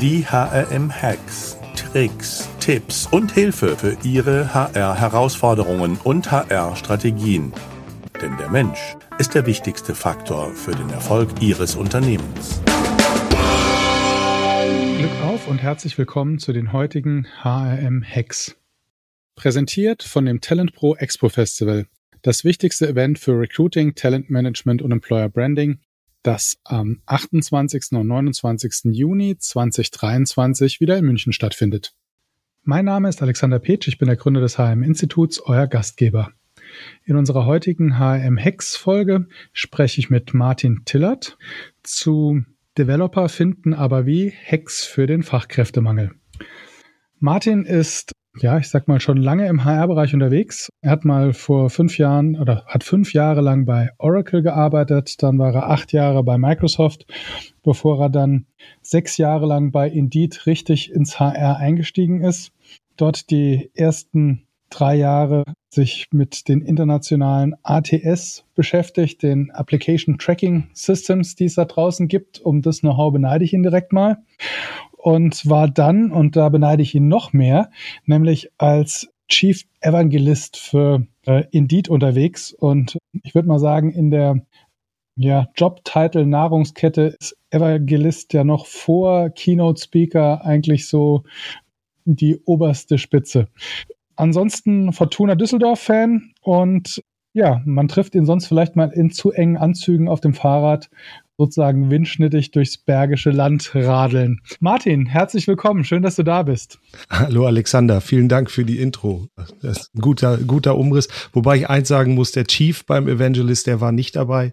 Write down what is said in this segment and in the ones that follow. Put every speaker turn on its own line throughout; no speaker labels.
Die HRM-Hacks, Tricks, Tipps und Hilfe für Ihre HR-Herausforderungen und HR-Strategien. Denn der Mensch ist der wichtigste Faktor für den Erfolg Ihres Unternehmens.
Glück auf und herzlich willkommen zu den heutigen HRM-Hacks. Präsentiert von dem Talent Pro Expo Festival, das wichtigste Event für Recruiting, Talent Management und Employer Branding das am 28. und 29. Juni 2023 wieder in München stattfindet. Mein Name ist Alexander Petsch, ich bin der Gründer des HM-Instituts, euer Gastgeber. In unserer heutigen HM-Hex-Folge spreche ich mit Martin Tillert zu Developer finden aber wie Hex für den Fachkräftemangel. Martin ist ja, ich sag mal, schon lange im HR-Bereich unterwegs. Er hat mal vor fünf Jahren oder hat fünf Jahre lang bei Oracle gearbeitet, dann war er acht Jahre bei Microsoft, bevor er dann sechs Jahre lang bei Indeed richtig ins HR eingestiegen ist. Dort die ersten drei Jahre sich mit den internationalen ATS beschäftigt, den Application Tracking Systems, die es da draußen gibt. Um das Know-how beneide ich ihn direkt mal und war dann, und da beneide ich ihn noch mehr, nämlich als Chief Evangelist für äh, Indeed unterwegs. Und ich würde mal sagen, in der ja, Jobtitle Nahrungskette ist Evangelist ja noch vor Keynote Speaker eigentlich so die oberste Spitze. Ansonsten Fortuna Düsseldorf Fan und ja, man trifft ihn sonst vielleicht mal in zu engen Anzügen auf dem Fahrrad sozusagen windschnittig durchs bergische Land radeln. Martin, herzlich willkommen. Schön, dass du da bist.
Hallo Alexander, vielen Dank für die Intro. Das ist ein guter, guter Umriss. Wobei ich eins sagen muss, der Chief beim Evangelist, der war nicht dabei.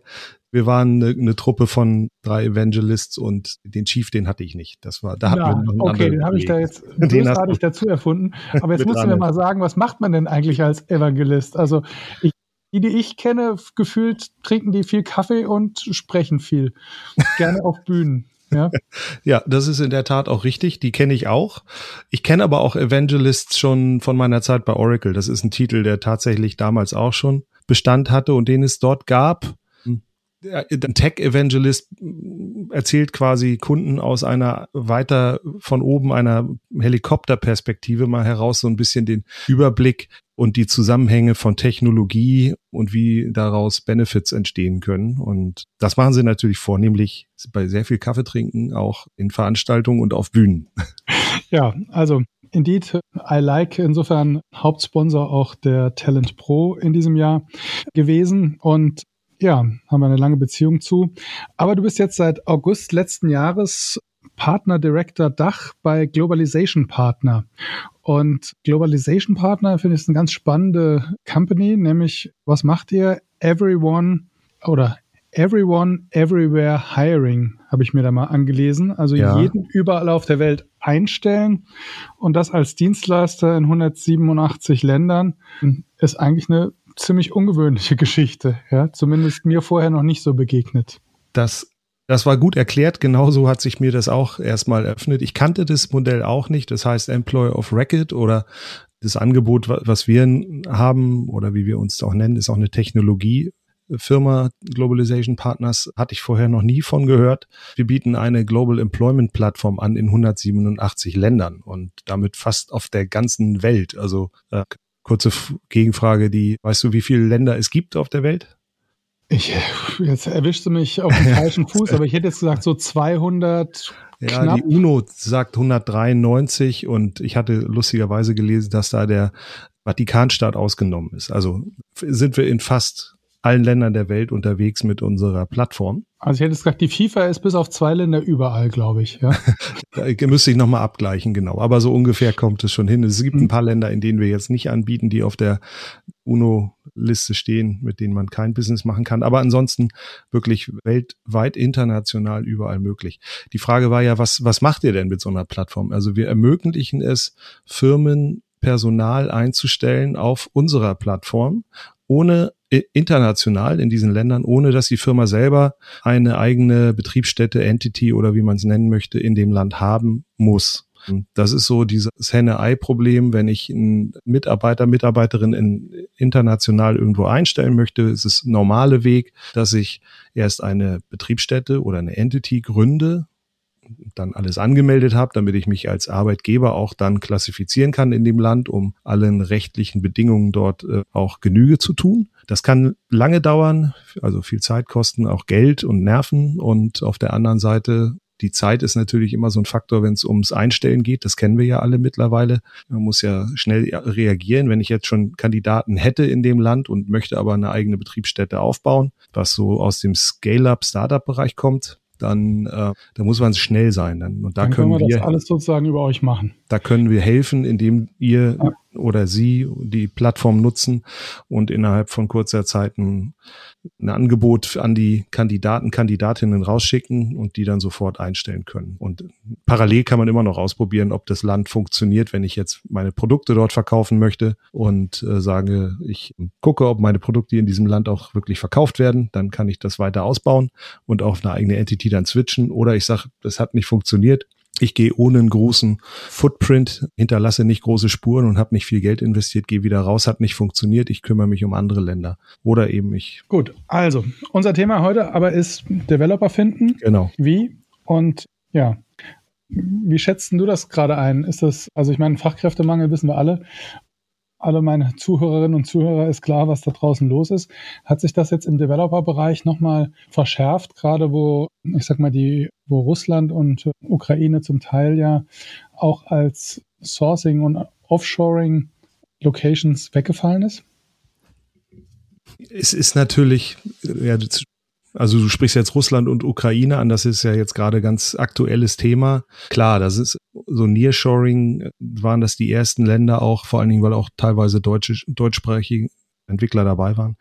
Wir waren eine, eine Truppe von drei Evangelists und den Chief, den hatte ich nicht. Das war, da
ja, hatten wir noch Okay, den habe ich da jetzt großartig dazu erfunden. Aber jetzt musst du mir mal sagen, was macht man denn eigentlich als Evangelist? Also ich die, die ich kenne, gefühlt trinken die viel Kaffee und sprechen viel. Gerne auf Bühnen. Ja.
ja, das ist in der Tat auch richtig. Die kenne ich auch. Ich kenne aber auch Evangelists schon von meiner Zeit bei Oracle. Das ist ein Titel, der tatsächlich damals auch schon Bestand hatte und den es dort gab ein Tech-Evangelist erzählt quasi Kunden aus einer weiter von oben einer Helikopterperspektive mal heraus so ein bisschen den Überblick und die Zusammenhänge von Technologie und wie daraus Benefits entstehen können. Und das machen sie natürlich vornehmlich bei sehr viel Kaffee trinken, auch in Veranstaltungen und auf Bühnen.
Ja, also Indeed, I like insofern Hauptsponsor auch der Talent Pro in diesem Jahr gewesen und ja, haben wir eine lange Beziehung zu. Aber du bist jetzt seit August letzten Jahres Partner Director Dach bei Globalization Partner. Und Globalization Partner finde ich eine ganz spannende Company, nämlich was macht ihr? Everyone oder Everyone Everywhere Hiring habe ich mir da mal angelesen. Also ja. jeden überall auf der Welt einstellen und das als Dienstleister in 187 Ländern ist eigentlich eine ziemlich ungewöhnliche Geschichte, ja, zumindest mir vorher noch nicht so begegnet.
Das das war gut erklärt. Genauso hat sich mir das auch erstmal eröffnet. Ich kannte das Modell auch nicht. Das heißt Employer of Record oder das Angebot, was wir haben oder wie wir uns auch nennen, ist auch eine Technologiefirma Globalization Partners hatte ich vorher noch nie von gehört. Wir bieten eine Global Employment Plattform an in 187 Ländern und damit fast auf der ganzen Welt. Also äh, kurze Gegenfrage, die, weißt du, wie viele Länder es gibt auf der Welt?
Ich, jetzt erwischst du mich auf dem falschen Fuß, aber ich hätte jetzt gesagt so 200.
Ja, knapp. die UNO sagt 193 und ich hatte lustigerweise gelesen, dass da der Vatikanstaat ausgenommen ist. Also sind wir in fast allen Ländern der Welt unterwegs mit unserer Plattform.
Also ich hätte gesagt, die FIFA ist bis auf zwei Länder überall, glaube ich. Ja.
da müsste ich nochmal abgleichen, genau. Aber so ungefähr kommt es schon hin. Es gibt ein mhm. paar Länder, in denen wir jetzt nicht anbieten, die auf der UNO-Liste stehen, mit denen man kein Business machen kann. Aber ansonsten wirklich weltweit, international, überall möglich. Die Frage war ja, was, was macht ihr denn mit so einer Plattform? Also wir ermöglichen es, Firmen Personal einzustellen auf unserer Plattform, ohne international in diesen Ländern, ohne dass die Firma selber eine eigene Betriebsstätte, Entity oder wie man es nennen möchte, in dem Land haben muss. Das ist so dieses Henne-Ei-Problem, wenn ich einen Mitarbeiter, Mitarbeiterin in, international irgendwo einstellen möchte, ist es normale Weg, dass ich erst eine Betriebsstätte oder eine Entity gründe dann alles angemeldet habe, damit ich mich als Arbeitgeber auch dann klassifizieren kann in dem Land, um allen rechtlichen Bedingungen dort äh, auch Genüge zu tun. Das kann lange dauern, also viel Zeit kosten, auch Geld und Nerven. Und auf der anderen Seite die Zeit ist natürlich immer so ein Faktor, wenn es ums Einstellen geht. Das kennen wir ja alle mittlerweile. Man muss ja schnell reagieren. Wenn ich jetzt schon Kandidaten hätte in dem Land und möchte aber eine eigene Betriebsstätte aufbauen, was so aus dem Scale-up-Startup-Bereich kommt, dann äh, da muss man schnell sein. Dann, und da dann können, können wir
das alles sozusagen über euch machen.
Da können wir helfen, indem ihr oder sie die Plattform nutzen und innerhalb von kurzer Zeit ein ein Angebot an die Kandidaten, Kandidatinnen rausschicken und die dann sofort einstellen können. Und parallel kann man immer noch ausprobieren, ob das Land funktioniert, wenn ich jetzt meine Produkte dort verkaufen möchte und äh, sage, ich gucke, ob meine Produkte in diesem Land auch wirklich verkauft werden, dann kann ich das weiter ausbauen und auf eine eigene Entity dann switchen. Oder ich sage, das hat nicht funktioniert, ich gehe ohne einen großen Footprint, hinterlasse nicht große Spuren und habe nicht viel Geld investiert, gehe wieder raus, hat nicht funktioniert, ich kümmere mich um andere Länder. Oder eben ich.
Gut, also unser Thema heute aber ist Developer finden.
Genau.
Wie? Und ja, wie schätzt du das gerade ein? Ist das, also ich meine, Fachkräftemangel wissen wir alle alle meine Zuhörerinnen und Zuhörer ist klar, was da draußen los ist. Hat sich das jetzt im Developer-Bereich nochmal verschärft, gerade wo, ich sag mal, die, wo Russland und Ukraine zum Teil ja auch als Sourcing und Offshoring Locations weggefallen ist?
Es ist natürlich, ja, also du sprichst jetzt Russland und Ukraine an, das ist ja jetzt gerade ganz aktuelles Thema. Klar, das ist so Nearshoring, waren das die ersten Länder auch, vor allen Dingen, weil auch teilweise deutsche, deutschsprachige Entwickler dabei waren.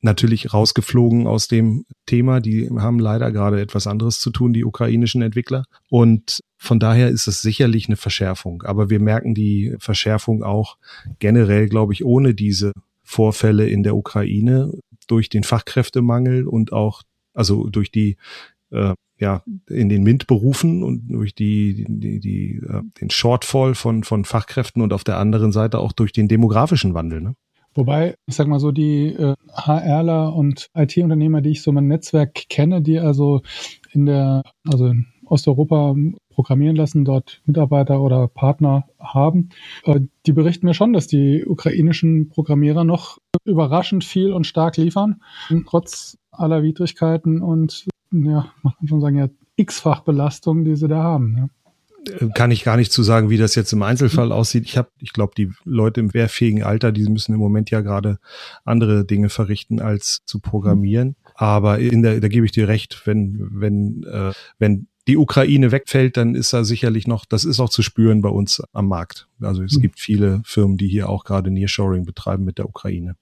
Natürlich rausgeflogen aus dem Thema. Die haben leider gerade etwas anderes zu tun, die ukrainischen Entwickler. Und von daher ist es sicherlich eine Verschärfung. Aber wir merken die Verschärfung auch generell, glaube ich, ohne diese Vorfälle in der Ukraine durch den Fachkräftemangel und auch, also durch die, äh, ja, in den MINT-Berufen und durch die, die, die, äh, den Shortfall von, von Fachkräften und auf der anderen Seite auch durch den demografischen Wandel. Ne?
Wobei, ich sag mal so, die äh, HRler und IT-Unternehmer, die ich so mein Netzwerk kenne, die also in der, also in Osteuropa programmieren lassen, dort Mitarbeiter oder Partner haben. Äh, die berichten mir schon, dass die ukrainischen Programmierer noch überraschend viel und stark liefern, trotz aller Widrigkeiten und ja, man kann schon sagen, ja, x-fach Belastung, die sie da haben. Ja
kann ich gar nicht zu sagen, wie das jetzt im Einzelfall aussieht. Ich habe, ich glaube, die Leute im wehrfähigen Alter, die müssen im Moment ja gerade andere Dinge verrichten als zu programmieren. Aber in der, da gebe ich dir recht, wenn wenn äh, wenn die Ukraine wegfällt, dann ist da sicherlich noch, das ist auch zu spüren bei uns am Markt. Also es mhm. gibt viele Firmen, die hier auch gerade Nearshoring betreiben mit der Ukraine.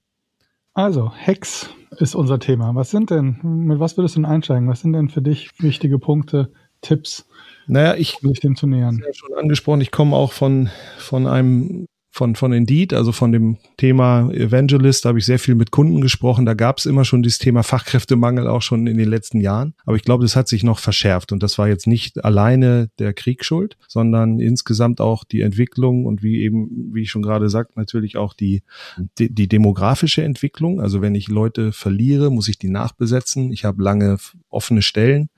Also, Hex ist unser Thema. Was sind denn, mit was würdest du denn einsteigen? Was sind denn für dich wichtige Punkte, Tipps,
naja, ich, um sich dem zu nähern? Ich ja schon angesprochen, ich komme auch von, von einem von, von Indeed, also von dem Thema Evangelist, da habe ich sehr viel mit Kunden gesprochen. Da gab es immer schon dieses Thema Fachkräftemangel auch schon in den letzten Jahren. Aber ich glaube, das hat sich noch verschärft. Und das war jetzt nicht alleine der Krieg schuld, sondern insgesamt auch die Entwicklung und wie eben, wie ich schon gerade sagt, natürlich auch die, die, die demografische Entwicklung. Also wenn ich Leute verliere, muss ich die nachbesetzen. Ich habe lange offene Stellen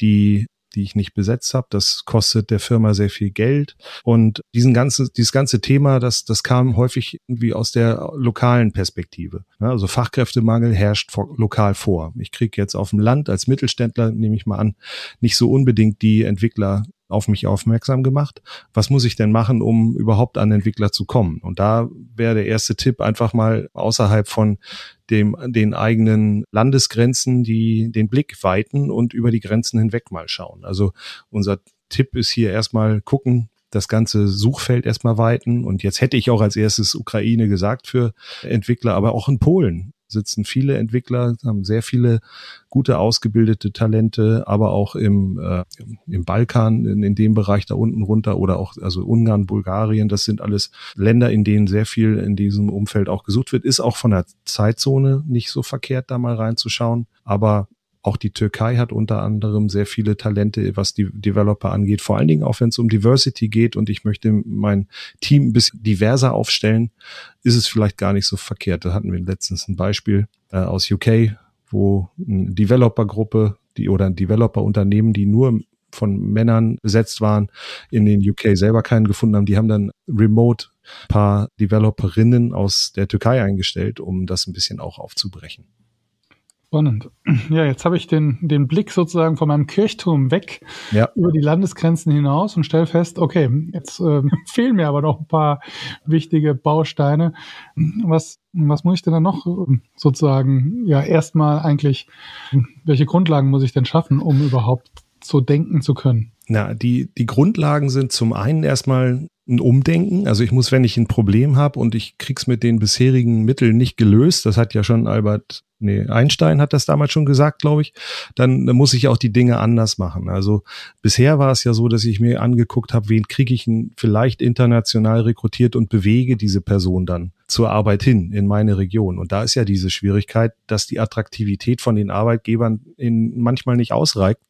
die die ich nicht besetzt habe. Das kostet der Firma sehr viel Geld. Und diesen ganzen, dieses ganze Thema, das, das kam häufig irgendwie aus der lokalen Perspektive. Also Fachkräftemangel herrscht lokal vor. Ich kriege jetzt auf dem Land als Mittelständler, nehme ich mal an, nicht so unbedingt die Entwickler auf mich aufmerksam gemacht. Was muss ich denn machen, um überhaupt an Entwickler zu kommen? Und da wäre der erste Tipp einfach mal außerhalb von dem, den eigenen Landesgrenzen, die den Blick weiten und über die Grenzen hinweg mal schauen. Also unser Tipp ist hier erstmal gucken, das ganze Suchfeld erstmal weiten. Und jetzt hätte ich auch als erstes Ukraine gesagt für Entwickler, aber auch in Polen sitzen viele Entwickler, haben sehr viele gute ausgebildete Talente, aber auch im, äh, im Balkan, in, in dem Bereich da unten runter oder auch also Ungarn, Bulgarien, das sind alles Länder, in denen sehr viel in diesem Umfeld auch gesucht wird. Ist auch von der Zeitzone nicht so verkehrt, da mal reinzuschauen. Aber auch die Türkei hat unter anderem sehr viele Talente, was die Developer angeht. Vor allen Dingen auch, wenn es um Diversity geht und ich möchte mein Team ein bisschen diverser aufstellen, ist es vielleicht gar nicht so verkehrt. Da hatten wir letztens ein Beispiel äh, aus UK, wo eine Developer-Gruppe die oder ein Developer-Unternehmen, die nur von Männern besetzt waren, in den UK selber keinen gefunden haben. Die haben dann remote paar Developerinnen aus der Türkei eingestellt, um das ein bisschen auch aufzubrechen.
Spannend. Ja, jetzt habe ich den, den Blick sozusagen von meinem Kirchturm weg ja. über die Landesgrenzen hinaus und stelle fest, okay, jetzt äh, fehlen mir aber noch ein paar wichtige Bausteine. Was, was muss ich denn dann noch äh, sozusagen, ja, erstmal eigentlich, welche Grundlagen muss ich denn schaffen, um überhaupt so denken zu können?
Na, die, die Grundlagen sind zum einen erstmal ein Umdenken. Also ich muss, wenn ich ein Problem habe und ich krieg's mit den bisherigen Mitteln nicht gelöst, das hat ja schon Albert nee, Einstein hat das damals schon gesagt, glaube ich, dann, muss ich auch die Dinge anders machen. Also bisher war es ja so, dass ich mir angeguckt habe, wen kriege ich vielleicht international rekrutiert und bewege diese Person dann zur Arbeit hin in meine Region. Und da ist ja diese Schwierigkeit, dass die Attraktivität von den Arbeitgebern in manchmal nicht ausreicht,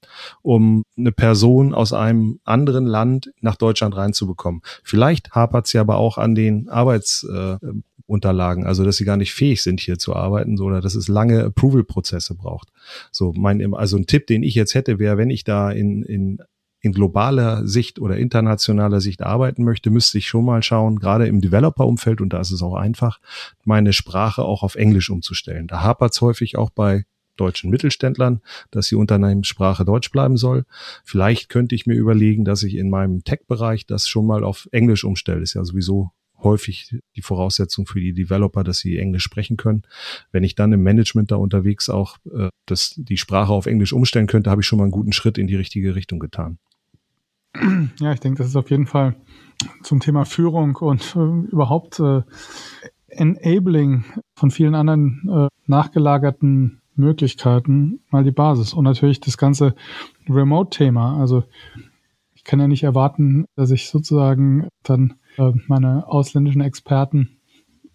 um eine Person aus einem anderen Land nach Deutschland reinzubekommen. Vielleicht hapert es ja aber auch an den Arbeits, äh, Unterlagen, also dass sie gar nicht fähig sind, hier zu arbeiten, so, oder dass es lange Approval-Prozesse braucht. So, mein, also ein Tipp, den ich jetzt hätte, wäre, wenn ich da in, in, in globaler Sicht oder internationaler Sicht arbeiten möchte, müsste ich schon mal schauen, gerade im Developer-Umfeld, und da ist es auch einfach, meine Sprache auch auf Englisch umzustellen. Da hapert es häufig auch bei deutschen Mittelständlern, dass die Unternehmenssprache Deutsch bleiben soll. Vielleicht könnte ich mir überlegen, dass ich in meinem Tech-Bereich das schon mal auf Englisch umstelle. Ist ja sowieso häufig die Voraussetzung für die Developer, dass sie Englisch sprechen können. Wenn ich dann im Management da unterwegs auch äh, das, die Sprache auf Englisch umstellen könnte, habe ich schon mal einen guten Schritt in die richtige Richtung getan.
Ja, ich denke, das ist auf jeden Fall zum Thema Führung und äh, überhaupt äh, Enabling von vielen anderen äh, nachgelagerten Möglichkeiten mal die Basis. Und natürlich das ganze Remote-Thema. Also ich kann ja nicht erwarten, dass ich sozusagen dann äh, meine ausländischen Experten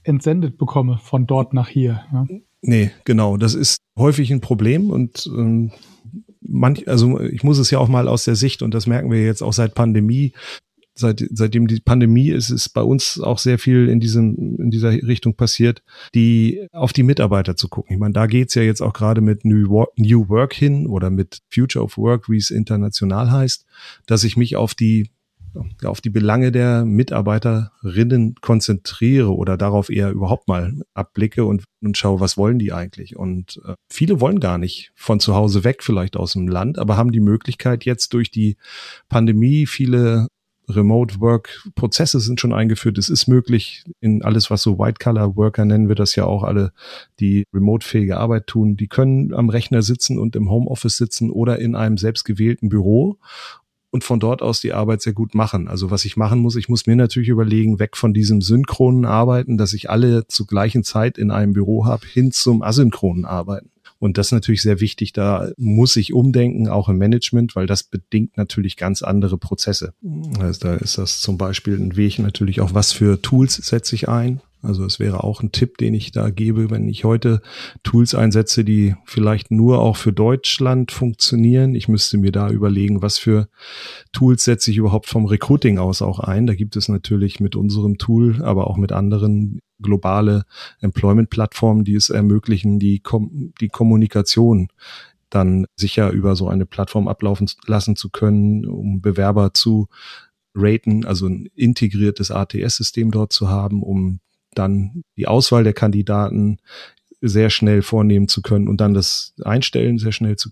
entsendet bekomme von dort nach hier. Ja.
Nee, genau. Das ist häufig ein Problem und ähm, manch, also ich muss es ja auch mal aus der Sicht, und das merken wir jetzt auch seit Pandemie, seit, seitdem die Pandemie ist, ist bei uns auch sehr viel in diesem, in dieser Richtung passiert, die auf die Mitarbeiter zu gucken. Ich meine, da geht's ja jetzt auch gerade mit New Work, New Work hin oder mit Future of Work, wie es international heißt, dass ich mich auf die auf die Belange der Mitarbeiterinnen konzentriere oder darauf eher überhaupt mal abblicke und, und schaue, was wollen die eigentlich. Und äh, viele wollen gar nicht von zu Hause weg, vielleicht aus dem Land, aber haben die Möglichkeit jetzt durch die Pandemie viele Remote Work Prozesse sind schon eingeführt. Es ist möglich in alles, was so White Collar Worker nennen wir das ja auch alle, die remote fähige Arbeit tun. Die können am Rechner sitzen und im Homeoffice sitzen oder in einem selbstgewählten Büro und von dort aus die Arbeit sehr gut machen. Also was ich machen muss, ich muss mir natürlich überlegen, weg von diesem synchronen Arbeiten, dass ich alle zur gleichen Zeit in einem Büro habe, hin zum asynchronen Arbeiten. Und das ist natürlich sehr wichtig. Da muss ich umdenken, auch im Management, weil das bedingt natürlich ganz andere Prozesse. Also da ist das zum Beispiel ein Weg natürlich auch, was für Tools setze ich ein. Also es wäre auch ein Tipp, den ich da gebe, wenn ich heute Tools einsetze, die vielleicht nur auch für Deutschland funktionieren. Ich müsste mir da überlegen, was für Tools setze ich überhaupt vom Recruiting aus auch ein. Da gibt es natürlich mit unserem Tool, aber auch mit anderen globale Employment-Plattformen, die es ermöglichen, die, Kom die Kommunikation dann sicher über so eine Plattform ablaufen lassen zu können, um Bewerber zu raten, also ein integriertes ATS-System dort zu haben, um dann die Auswahl der Kandidaten sehr schnell vornehmen zu können und dann das Einstellen sehr schnell zu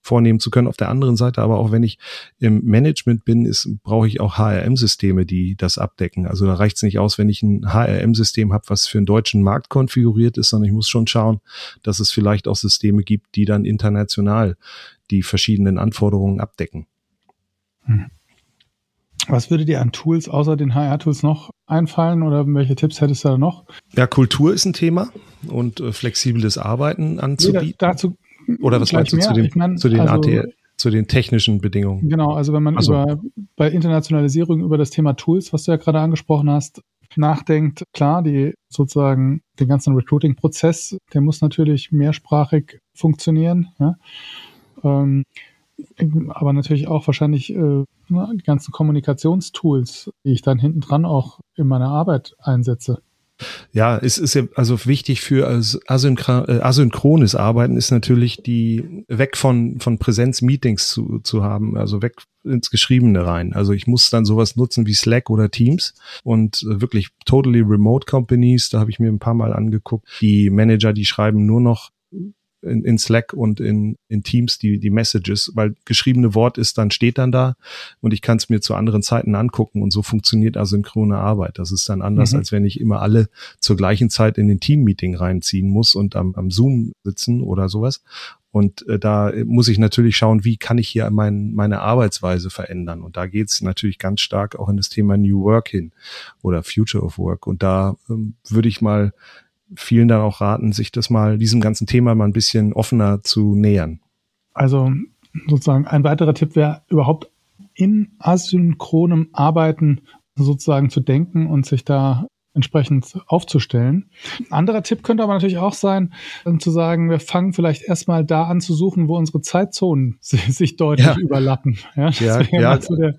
vornehmen zu können. Auf der anderen Seite aber auch, wenn ich im Management bin, ist, brauche ich auch HRM-Systeme, die das abdecken. Also da reicht es nicht aus, wenn ich ein HRM-System habe, was für den deutschen Markt konfiguriert ist, sondern ich muss schon schauen, dass es vielleicht auch Systeme gibt, die dann international die verschiedenen Anforderungen abdecken.
Hm. Was würde dir an Tools außer den HR-Tools noch einfallen oder welche Tipps hättest du da noch?
Ja, Kultur ist ein Thema und äh, flexibles Arbeiten anzubieten. Nee, dazu oder was meinst du zu, dem, ich mein, zu den also, AT, zu den technischen Bedingungen?
Genau, also wenn man also. über bei Internationalisierung über das Thema Tools, was du ja gerade angesprochen hast, nachdenkt, klar, die sozusagen den ganzen Recruiting-Prozess, der muss natürlich mehrsprachig funktionieren. Ja? Ähm, aber natürlich auch wahrscheinlich äh, die ganzen Kommunikationstools, die ich dann hinten dran auch in meiner Arbeit einsetze.
Ja, es ist ja also wichtig für äh, asynchrones Arbeiten ist natürlich die weg von von Präsenz-Meetings zu, zu haben, also weg ins Geschriebene rein. Also ich muss dann sowas nutzen wie Slack oder Teams und äh, wirklich totally remote Companies, da habe ich mir ein paar Mal angeguckt. Die Manager, die schreiben nur noch in, in Slack und in, in Teams die, die Messages, weil geschriebene Wort ist dann, steht dann da und ich kann es mir zu anderen Zeiten angucken und so funktioniert asynchrone Arbeit. Das ist dann anders, mhm. als wenn ich immer alle zur gleichen Zeit in den Team-Meeting reinziehen muss und am, am Zoom sitzen oder sowas. Und äh, da muss ich natürlich schauen, wie kann ich hier mein, meine Arbeitsweise verändern. Und da geht es natürlich ganz stark auch in das Thema New Work hin oder Future of Work. Und da ähm, würde ich mal vielen dann auch raten, sich das mal, diesem ganzen Thema mal ein bisschen offener zu nähern.
Also sozusagen ein weiterer Tipp wäre überhaupt in asynchronem Arbeiten sozusagen zu denken und sich da entsprechend aufzustellen. Ein anderer Tipp könnte aber natürlich auch sein, zu sagen, wir fangen vielleicht erstmal da an zu suchen, wo unsere Zeitzonen sich deutlich ja. überlappen.
Ja, ja, ja. Der,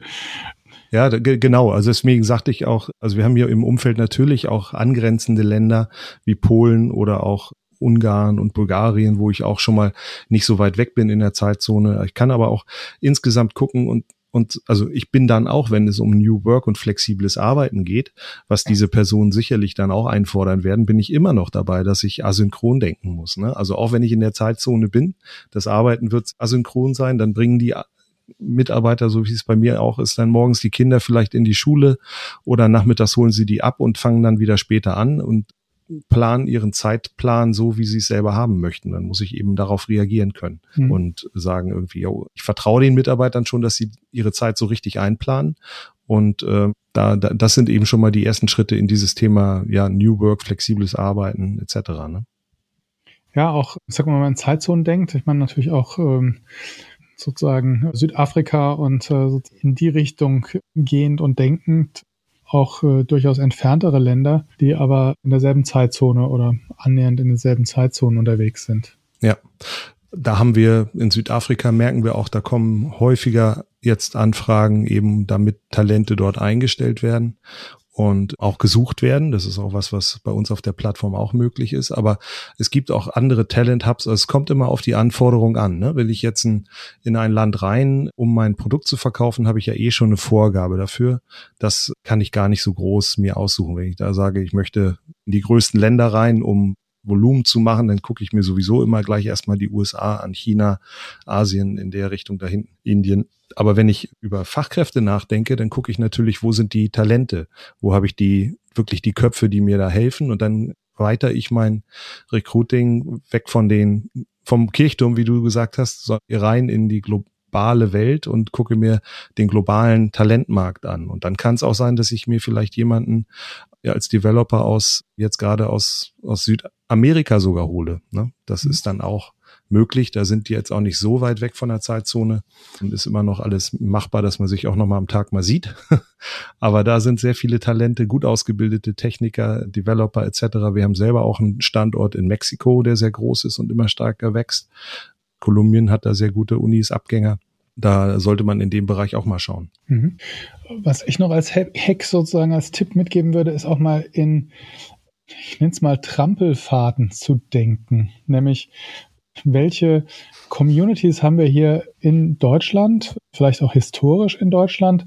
ja, genau. Also deswegen sagte ich auch, also wir haben hier im Umfeld natürlich auch angrenzende Länder wie Polen oder auch Ungarn und Bulgarien, wo ich auch schon mal nicht so weit weg bin in der Zeitzone. Ich kann aber auch insgesamt gucken und und also ich bin dann auch, wenn es um New Work und flexibles Arbeiten geht, was diese Personen sicherlich dann auch einfordern werden, bin ich immer noch dabei, dass ich asynchron denken muss. Ne? Also auch wenn ich in der Zeitzone bin, das Arbeiten wird asynchron sein, dann bringen die Mitarbeiter, so wie es bei mir auch ist, dann morgens die Kinder vielleicht in die Schule oder nachmittags holen sie die ab und fangen dann wieder später an und planen ihren Zeitplan so, wie sie es selber haben möchten. Dann muss ich eben darauf reagieren können mhm. und sagen irgendwie, yo, ich vertraue den Mitarbeitern schon, dass sie ihre Zeit so richtig einplanen. Und äh, da, da, das sind eben schon mal die ersten Schritte in dieses Thema, ja, New Work, flexibles Arbeiten etc. Ne?
Ja, auch, sag mal, wenn man an Zeitzonen denkt, ich meine natürlich auch ähm, sozusagen Südafrika und äh, in die Richtung gehend und denkend auch äh, durchaus entferntere Länder, die aber in derselben Zeitzone oder annähernd in derselben Zeitzone unterwegs sind.
Ja, da haben wir in Südafrika merken wir auch, da kommen häufiger jetzt Anfragen eben, damit Talente dort eingestellt werden und auch gesucht werden. Das ist auch was, was bei uns auf der Plattform auch möglich ist. Aber es gibt auch andere Talent Hubs. Es kommt immer auf die Anforderung an. Ne? Will ich jetzt ein, in ein Land rein, um mein Produkt zu verkaufen, habe ich ja eh schon eine Vorgabe dafür. Das kann ich gar nicht so groß mir aussuchen. Wenn ich da sage, ich möchte in die größten Länder rein, um Volumen zu machen, dann gucke ich mir sowieso immer gleich erstmal die USA an, China, Asien in der Richtung dahin, Indien. Aber wenn ich über Fachkräfte nachdenke, dann gucke ich natürlich, wo sind die Talente? Wo habe ich die wirklich die Köpfe, die mir da helfen? Und dann weiter ich mein Recruiting weg von den vom Kirchturm, wie du gesagt hast, rein in die globale Welt und gucke mir den globalen Talentmarkt an. Und dann kann es auch sein, dass ich mir vielleicht jemanden ja, als Developer aus jetzt gerade aus aus Südamerika sogar hole. Ne? Das mhm. ist dann auch möglich. Da sind die jetzt auch nicht so weit weg von der Zeitzone und ist immer noch alles machbar, dass man sich auch noch mal am Tag mal sieht. Aber da sind sehr viele Talente, gut ausgebildete Techniker, Developer etc. Wir haben selber auch einen Standort in Mexiko, der sehr groß ist und immer stärker wächst. Kolumbien hat da sehr gute Unis, Abgänger. Da sollte man in dem Bereich auch mal schauen.
Mhm. Was ich noch als Hack sozusagen als Tipp mitgeben würde, ist auch mal in ich nenne es mal Trampelfaden zu denken. Nämlich, welche Communities haben wir hier in Deutschland, vielleicht auch historisch in Deutschland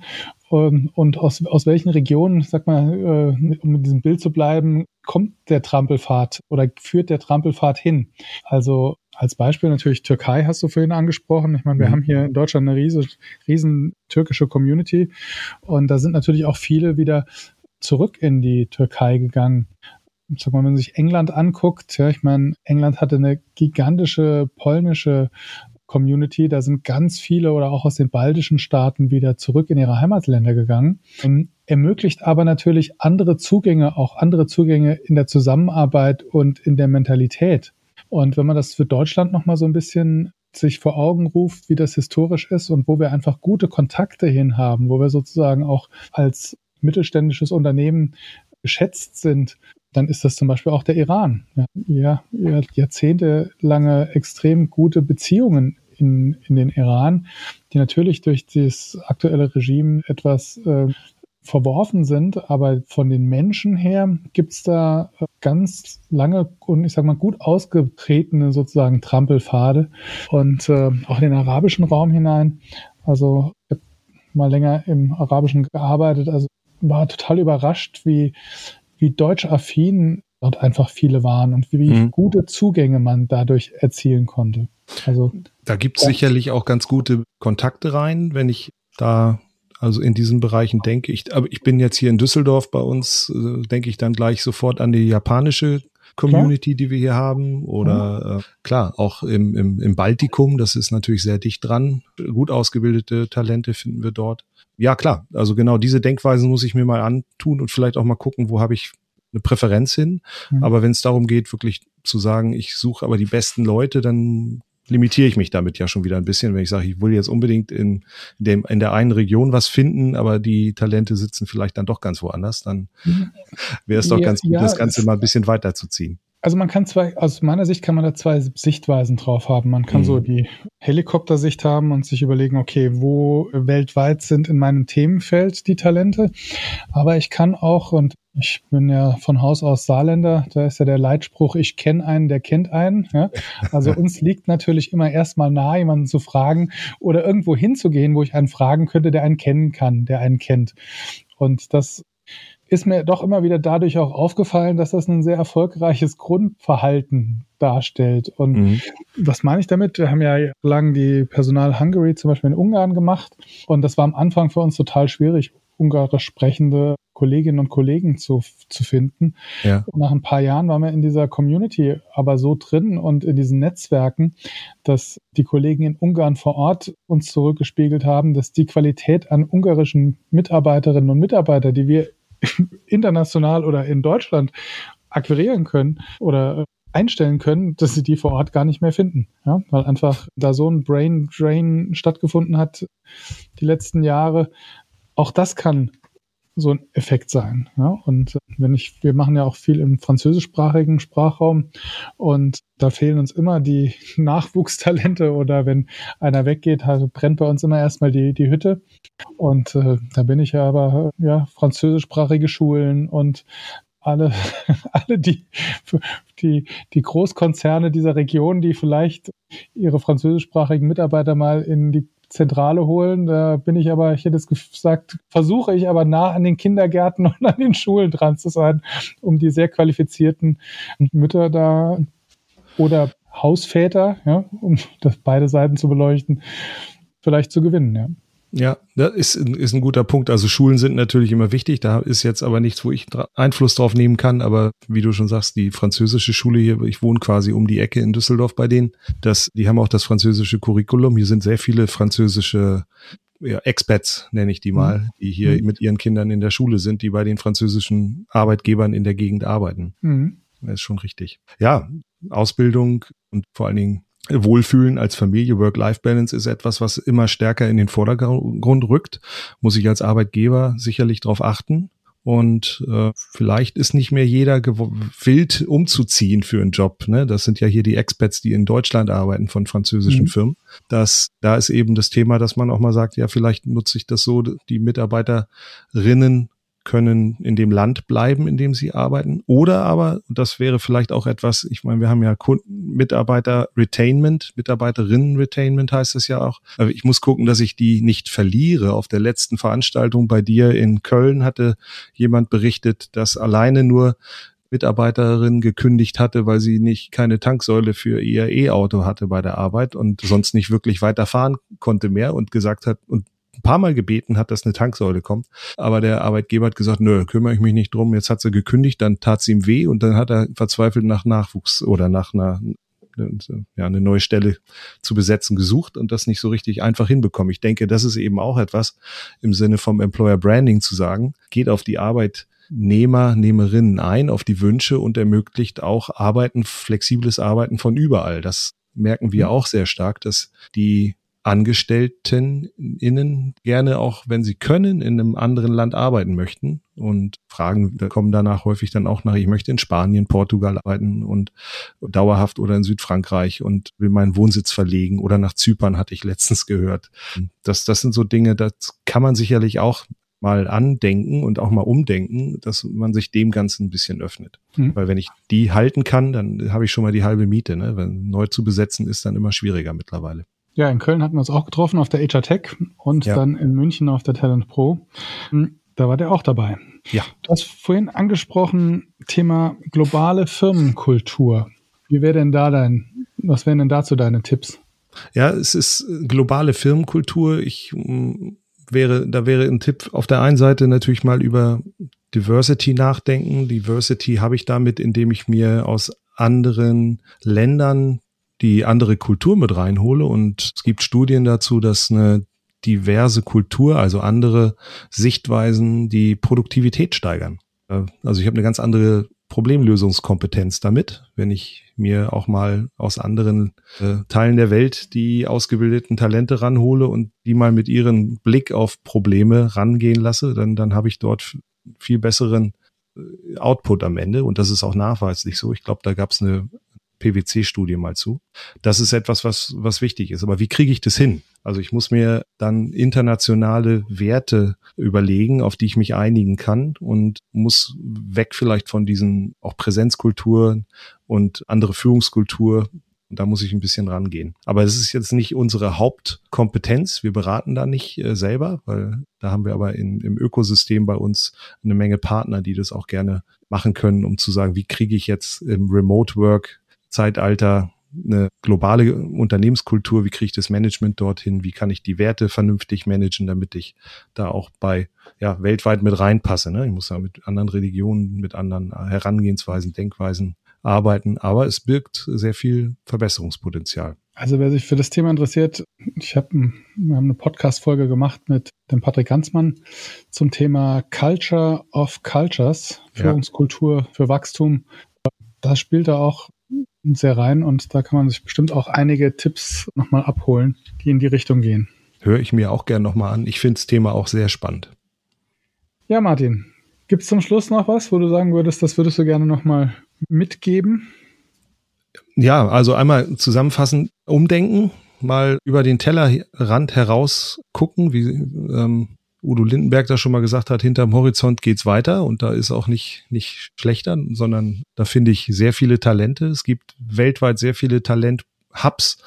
ähm, und aus, aus welchen Regionen, sag mal, äh, um in diesem Bild zu bleiben, kommt der Trampelpfad oder führt der Trampelpfad hin? Also als Beispiel natürlich Türkei hast du vorhin angesprochen. Ich meine, wir mhm. haben hier in Deutschland eine riesen, riesen türkische Community und da sind natürlich auch viele wieder zurück in die Türkei gegangen sag mal, wenn man sich England anguckt, ja, ich meine, England hatte eine gigantische polnische Community, da sind ganz viele oder auch aus den baltischen Staaten wieder zurück in ihre Heimatländer gegangen. Ähm, ermöglicht aber natürlich andere Zugänge, auch andere Zugänge in der Zusammenarbeit und in der Mentalität. Und wenn man das für Deutschland nochmal so ein bisschen sich vor Augen ruft, wie das historisch ist und wo wir einfach gute Kontakte hin haben, wo wir sozusagen auch als mittelständisches Unternehmen geschätzt sind, dann ist das zum Beispiel auch der Iran. Ja, ja jahrzehntelange extrem gute Beziehungen in, in den Iran, die natürlich durch das aktuelle Regime etwas äh, verworfen sind, aber von den Menschen her gibt's da äh, ganz lange und ich sag mal gut ausgetretene sozusagen Trampelpfade und äh, auch in den arabischen Raum hinein. Also ich habe mal länger im Arabischen gearbeitet, also war total überrascht, wie, wie deutsch-affin dort einfach viele waren und wie mhm. gute Zugänge man dadurch erzielen konnte.
Also da gibt es ja. sicherlich auch ganz gute Kontakte rein, wenn ich da also in diesen Bereichen denke ich, aber ich bin jetzt hier in Düsseldorf bei uns, äh, denke ich dann gleich sofort an die japanische Community, klar. die wir hier haben. Oder mhm. äh, klar, auch im, im, im Baltikum, das ist natürlich sehr dicht dran. Gut ausgebildete Talente finden wir dort. Ja, klar, also genau diese Denkweisen muss ich mir mal antun und vielleicht auch mal gucken, wo habe ich eine Präferenz hin. Mhm. Aber wenn es darum geht, wirklich zu sagen, ich suche aber die besten Leute, dann limitiere ich mich damit ja schon wieder ein bisschen, wenn ich sage, ich will jetzt unbedingt in, dem, in der einen Region was finden, aber die Talente sitzen vielleicht dann doch ganz woanders, dann wäre es doch ja, ganz gut, ja, das Ganze mal ein bisschen weiterzuziehen.
Also man kann zwei, aus meiner Sicht kann man da zwei Sichtweisen drauf haben. Man kann mhm. so die Helikoptersicht haben und sich überlegen, okay, wo weltweit sind in meinem Themenfeld die Talente. Aber ich kann auch, und ich bin ja von Haus aus Saarländer, da ist ja der Leitspruch, ich kenne einen, der kennt einen. Ja? Also uns liegt natürlich immer erstmal nahe, jemanden zu fragen oder irgendwo hinzugehen, wo ich einen fragen könnte, der einen kennen kann, der einen kennt. Und das ist mir doch immer wieder dadurch auch aufgefallen, dass das ein sehr erfolgreiches Grundverhalten darstellt. Und mhm. was meine ich damit? Wir haben ja lang die Personal Hungary zum Beispiel in Ungarn gemacht. Und das war am Anfang für uns total schwierig, ungarisch sprechende Kolleginnen und Kollegen zu, zu finden. Ja. Und nach ein paar Jahren waren wir in dieser Community aber so drin und in diesen Netzwerken, dass die Kollegen in Ungarn vor Ort uns zurückgespiegelt haben, dass die Qualität an ungarischen Mitarbeiterinnen und Mitarbeitern, die wir international oder in Deutschland akquirieren können oder einstellen können, dass sie die vor Ort gar nicht mehr finden. Ja? Weil einfach da so ein Brain Drain stattgefunden hat die letzten Jahre. Auch das kann so ein Effekt sein. Ja? Und wenn ich, wir machen ja auch viel im französischsprachigen Sprachraum und da fehlen uns immer die Nachwuchstalente oder wenn einer weggeht, also brennt bei uns immer erstmal die, die Hütte. Und äh, da bin ich ja aber, ja, französischsprachige Schulen und alle, alle die, die, die Großkonzerne dieser Region, die vielleicht ihre französischsprachigen Mitarbeiter mal in die Zentrale holen. Da bin ich aber, ich hätte es gesagt, versuche ich aber nah an den Kindergärten und an den Schulen dran zu sein, um die sehr qualifizierten Mütter da oder Hausväter, ja, um das beide Seiten zu beleuchten, vielleicht zu gewinnen, ja.
Ja, das ist, ist ein guter Punkt. Also Schulen sind natürlich immer wichtig. Da ist jetzt aber nichts, wo ich Einfluss drauf nehmen kann. Aber wie du schon sagst, die französische Schule hier, ich wohne quasi um die Ecke in Düsseldorf bei denen. Das, die haben auch das französische Curriculum. Hier sind sehr viele französische ja, Expats, nenne ich die mal, mhm. die hier mhm. mit ihren Kindern in der Schule sind, die bei den französischen Arbeitgebern in der Gegend arbeiten. Mhm. Das ist schon richtig. Ja, Ausbildung und vor allen Dingen Wohlfühlen als Familie, Work-Life-Balance ist etwas, was immer stärker in den Vordergrund rückt. Muss ich als Arbeitgeber sicherlich darauf achten. Und äh, vielleicht ist nicht mehr jeder wild umzuziehen für einen Job. Ne? Das sind ja hier die Expats, die in Deutschland arbeiten von französischen mhm. Firmen. Das, da ist eben das Thema, dass man auch mal sagt, ja, vielleicht nutze ich das so, die Mitarbeiterinnen können in dem Land bleiben, in dem sie arbeiten. Oder aber, das wäre vielleicht auch etwas, ich meine, wir haben ja Kunden, Mitarbeiter Retainment, Mitarbeiterinnen Retainment heißt es ja auch. Ich muss gucken, dass ich die nicht verliere. Auf der letzten Veranstaltung bei dir in Köln hatte jemand berichtet, dass alleine nur Mitarbeiterin gekündigt hatte, weil sie nicht keine Tanksäule für ihr E-Auto hatte bei der Arbeit und sonst nicht wirklich weiterfahren konnte mehr und gesagt hat, und ein paar Mal gebeten hat, dass eine Tanksäule kommt. Aber der Arbeitgeber hat gesagt, nö, kümmere ich mich nicht drum. Jetzt hat sie gekündigt, dann tat sie ihm weh und dann hat er verzweifelt nach Nachwuchs oder nach einer ja, eine neue Stelle zu besetzen gesucht und das nicht so richtig einfach hinbekommen. Ich denke, das ist eben auch etwas im Sinne vom Employer Branding zu sagen, geht auf die Arbeitnehmer, Nehmerinnen ein, auf die Wünsche und ermöglicht auch Arbeiten, flexibles Arbeiten von überall. Das merken wir mhm. auch sehr stark, dass die Angestellten innen gerne auch, wenn sie können, in einem anderen Land arbeiten möchten und fragen, da kommen danach häufig dann auch nach, ich möchte in Spanien, Portugal arbeiten und dauerhaft oder in Südfrankreich und will meinen Wohnsitz verlegen oder nach Zypern hatte ich letztens gehört. Das, das sind so Dinge, das kann man sicherlich auch mal andenken und auch mal umdenken, dass man sich dem Ganzen ein bisschen öffnet. Mhm. Weil wenn ich die halten kann, dann habe ich schon mal die halbe Miete. Ne? Wenn neu zu besetzen ist, dann immer schwieriger mittlerweile.
Ja, in Köln hatten wir uns auch getroffen auf der HR Tech und ja. dann in München auf der Talent Pro. Hm, da war der auch dabei.
Ja.
Du hast vorhin angesprochen, Thema globale Firmenkultur. Wie wäre denn da dein, was wären denn dazu deine Tipps?
Ja, es ist globale Firmenkultur. Ich hm, wäre, da wäre ein Tipp auf der einen Seite natürlich mal über Diversity nachdenken. Diversity habe ich damit, indem ich mir aus anderen Ländern die andere Kultur mit reinhole. Und es gibt Studien dazu, dass eine diverse Kultur, also andere Sichtweisen, die Produktivität steigern. Äh, also ich habe eine ganz andere Problemlösungskompetenz damit, wenn ich mir auch mal aus anderen äh, Teilen der Welt die ausgebildeten Talente ranhole und die mal mit ihrem Blick auf Probleme rangehen lasse, dann, dann habe ich dort viel besseren äh, Output am Ende. Und das ist auch nachweislich so. Ich glaube, da gab es eine PwC-Studie mal zu. Das ist etwas, was, was wichtig ist. Aber wie kriege ich das hin? Also ich muss mir dann internationale Werte überlegen, auf die ich mich einigen kann und muss weg vielleicht von diesen auch Präsenzkulturen und andere Führungskultur. Und da muss ich ein bisschen rangehen. Aber es ist jetzt nicht unsere Hauptkompetenz. Wir beraten da nicht äh, selber, weil da haben wir aber in, im Ökosystem bei uns eine Menge Partner, die das auch gerne machen können, um zu sagen, wie kriege ich jetzt im Remote Work Zeitalter eine globale Unternehmenskultur, wie kriege ich das Management dorthin, wie kann ich die Werte vernünftig managen, damit ich da auch bei ja weltweit mit reinpasse. Ne? Ich muss ja mit anderen Religionen, mit anderen Herangehensweisen, Denkweisen arbeiten, aber es birgt sehr viel Verbesserungspotenzial.
Also wer sich für das Thema interessiert, ich habe wir haben eine Podcast-Folge gemacht mit dem Patrick Ganzmann zum Thema Culture of Cultures, Führungskultur ja. für Wachstum. Da spielt er auch sehr rein und da kann man sich bestimmt auch einige Tipps nochmal abholen, die in die Richtung gehen.
Höre ich mir auch gerne nochmal an. Ich finde das Thema auch sehr spannend.
Ja, Martin, gibt es zum Schluss noch was, wo du sagen würdest, das würdest du gerne nochmal mitgeben?
Ja, also einmal zusammenfassend umdenken, mal über den Tellerrand heraus gucken, wie ähm, Udo Lindenberg da schon mal gesagt hat, hinterm Horizont geht's weiter und da ist auch nicht, nicht schlechter, sondern da finde ich sehr viele Talente. Es gibt weltweit sehr viele Talent-Hubs,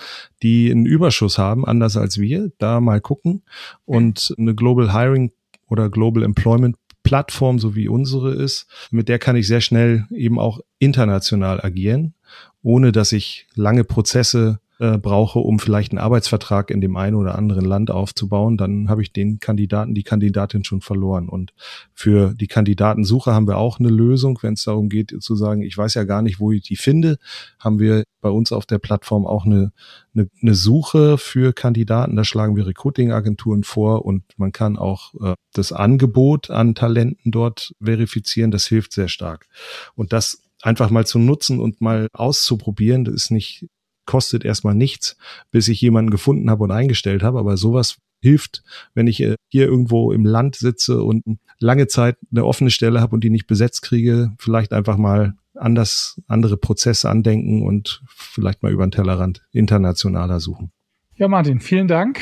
die einen Überschuss haben, anders als wir. Da mal gucken und eine Global Hiring oder Global Employment Plattform, so wie unsere ist, mit der kann ich sehr schnell eben auch international agieren, ohne dass ich lange Prozesse äh, brauche, um vielleicht einen Arbeitsvertrag in dem einen oder anderen Land aufzubauen, dann habe ich den Kandidaten, die Kandidatin schon verloren. Und für die Kandidatensuche haben wir auch eine Lösung, wenn es darum geht zu sagen, ich weiß ja gar nicht, wo ich die finde, haben wir bei uns auf der Plattform auch eine, eine, eine Suche für Kandidaten. Da schlagen wir Recruiting-Agenturen vor und man kann auch äh, das Angebot an Talenten dort verifizieren. Das hilft sehr stark. Und das einfach mal zu nutzen und mal auszuprobieren, das ist nicht kostet erstmal nichts, bis ich jemanden gefunden habe und eingestellt habe. Aber sowas hilft, wenn ich äh, hier irgendwo im Land sitze und lange Zeit eine offene Stelle habe und die nicht besetzt kriege, vielleicht einfach mal anders andere Prozesse andenken und vielleicht mal über den Tellerrand internationaler suchen.
Ja, Martin, vielen Dank,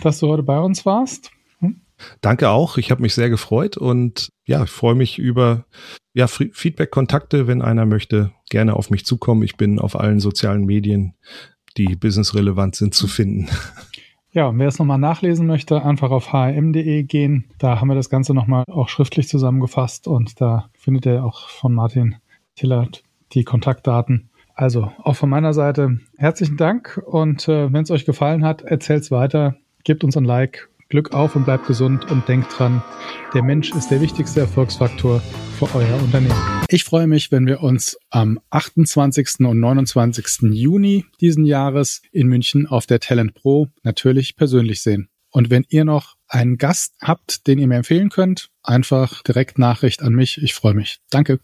dass du heute bei uns warst.
Danke auch. Ich habe mich sehr gefreut und ja, ich freue mich über ja, Feedback-Kontakte, wenn einer möchte, gerne auf mich zukommen. Ich bin auf allen sozialen Medien, die businessrelevant sind, zu finden.
Ja, und wer es nochmal nachlesen möchte, einfach auf hm.de gehen. Da haben wir das Ganze nochmal auch schriftlich zusammengefasst und da findet ihr auch von Martin Tillert die Kontaktdaten. Also auch von meiner Seite herzlichen Dank und äh, wenn es euch gefallen hat, erzählt es weiter, gebt uns ein Like Glück auf und bleibt gesund und denkt dran, der Mensch ist der wichtigste Erfolgsfaktor für euer Unternehmen. Ich freue mich, wenn wir uns am 28. und 29. Juni diesen Jahres in München auf der Talent Pro natürlich persönlich sehen. Und wenn ihr noch einen Gast habt, den ihr mir empfehlen könnt, einfach direkt Nachricht an mich. Ich freue mich. Danke.